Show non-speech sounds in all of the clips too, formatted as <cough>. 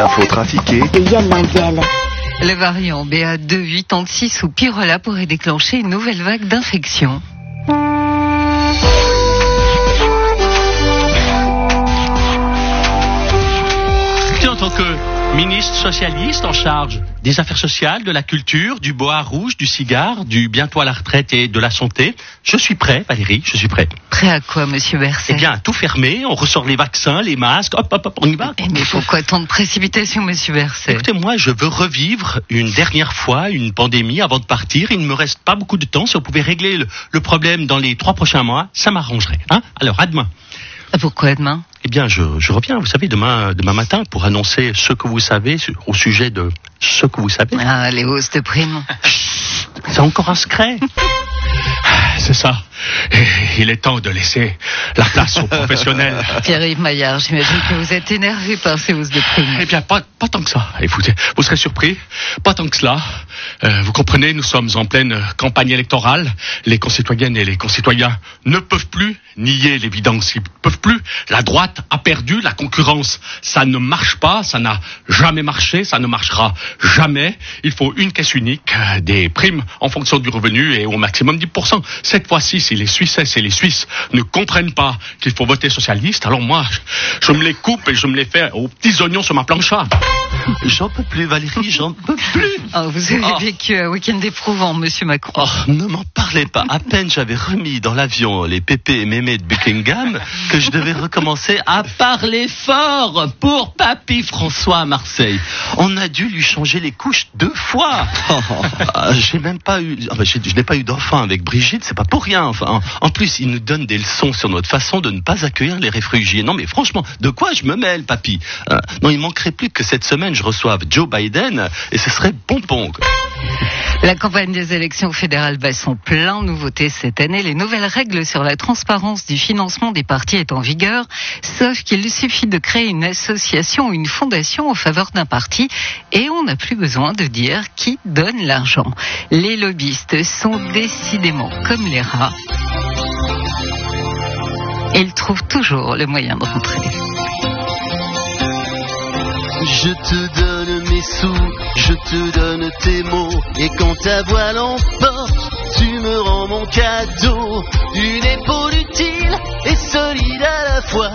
L'info trafiquée de Yann Mandiel. Le variant BA286 ou Pyrola pourrait déclencher une nouvelle vague d'infection. Ministre socialiste en charge des affaires sociales, de la culture, du bois rouge, du cigare, du bientôt à la retraite et de la santé, je suis prêt, Valérie, je suis prêt. Prêt à quoi, monsieur Berset? Eh bien, tout fermé, on ressort les vaccins, les masques, hop, hop, hop, on y va. Eh, Mais pourquoi tant de précipitation, monsieur Berset? Écoutez, moi, je veux revivre une dernière fois une pandémie avant de partir. Il ne me reste pas beaucoup de temps. Si on pouvait régler le, le problème dans les trois prochains mois, ça m'arrangerait. Hein? Alors, à demain. Ah, Pourquoi demain? Eh bien, je, je reviens, vous savez, demain, demain matin pour annoncer ce que vous savez au sujet de ce que vous savez. Ah, les hausses de primes. C'est encore un secret. <laughs> C'est ça. Et il est temps de laisser la place aux professionnels. <laughs> Pierre-Yves Maillard, j'imagine que vous êtes énervé par ces hausses de primes. Eh bien, pas, pas tant que ça. Écoutez, vous serez surpris. Pas tant que cela. Euh, vous comprenez, nous sommes en pleine campagne électorale. Les concitoyennes et les concitoyens ne peuvent plus nier l'évidence. Ils peuvent plus. La droite a perdu. La concurrence, ça ne marche pas. Ça n'a jamais marché. Ça ne marchera jamais. Il faut une caisse unique, euh, des primes en fonction du revenu et au maximum 10%. Cette fois-ci, si les Suisses et les Suisses ne comprennent pas qu'il faut voter socialiste, alors moi, je, me les coupe et je me les fais aux petits oignons sur ma plancha. J'en peux plus, Valérie, j'en peux plus. <laughs> Ah, vous avez Oh. vécu un week-end éprouvant, monsieur Macron. Oh, ne m'en parlez pas. À peine j'avais remis dans l'avion les pépés et mémés de Buckingham que je devais recommencer à parler fort pour Papy François à Marseille. On a dû lui changer les couches deux fois. <laughs> Ah, J'ai même pas eu, ah j'ai- je n'ai pas eu d'enfant avec Brigitte, c'est pas pour rien. Enfin, en, plus, il nous donne des leçons sur notre façon de ne pas accueillir les réfugiés. Non, mais franchement, de quoi je me mêle, Papy Euh, Non, il manquerait plus que cette semaine je reçoive Joe Biden et ce serait bonbon. La campagne des élections fédérales va son plein nouveauté cette année. Les nouvelles règles sur la transparence du financement des partis est en vigueur, sauf qu'il suffit de créer une association ou une fondation en faveur d'un parti et on n'a plus besoin de dire qui donne l'argent. Les lobbyistes sont décidément comme les rats. Ils trouvent toujours le moyen de rentrer. Je te donne tes mots, et quand ta voix l'emporte, tu me rends mon cadeau, une épaule utile et solide à la fois.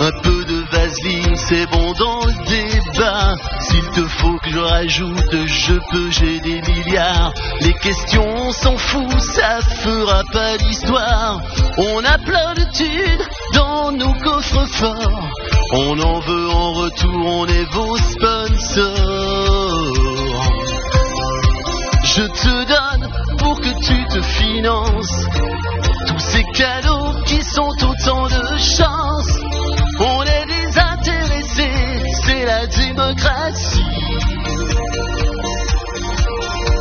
Un peu de vaseline, c'est bon dans le débat. S'il te faut que je rajoute, je peux, j'ai des milliards. Les questions, on s'en fout, ça fera pas d'histoire. On a plein de thunes dans nos coffres forts. On en veut en retour, on est vos sponsors. Je te donne pour que tu te finances tous ces cadeaux qui sont autant de chance. On est désintéressés, c'est la démocratie.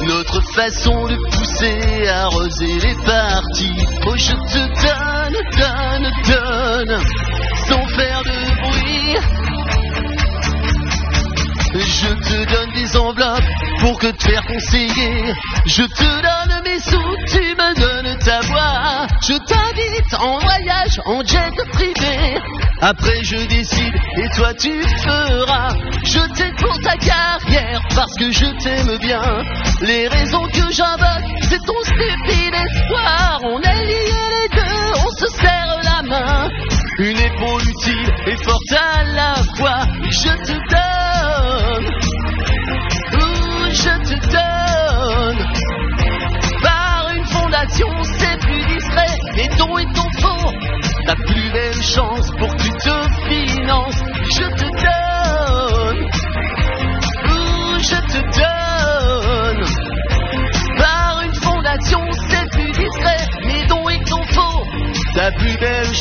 Notre façon de pousser, arroser les partis. Oh, je te donne, donne, donne, pour que te faire conseiller. Je te donne mes sous, tu me donnes ta voix. Je t'invite en voyage, en jet privé. Après je décide et toi tu feras. Je t'aide pour ta carrière parce que je t'aime bien. Les raisons que j'invoque, c'est ton stupide espoir.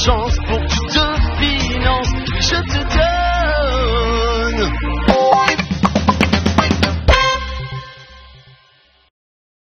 Chance pour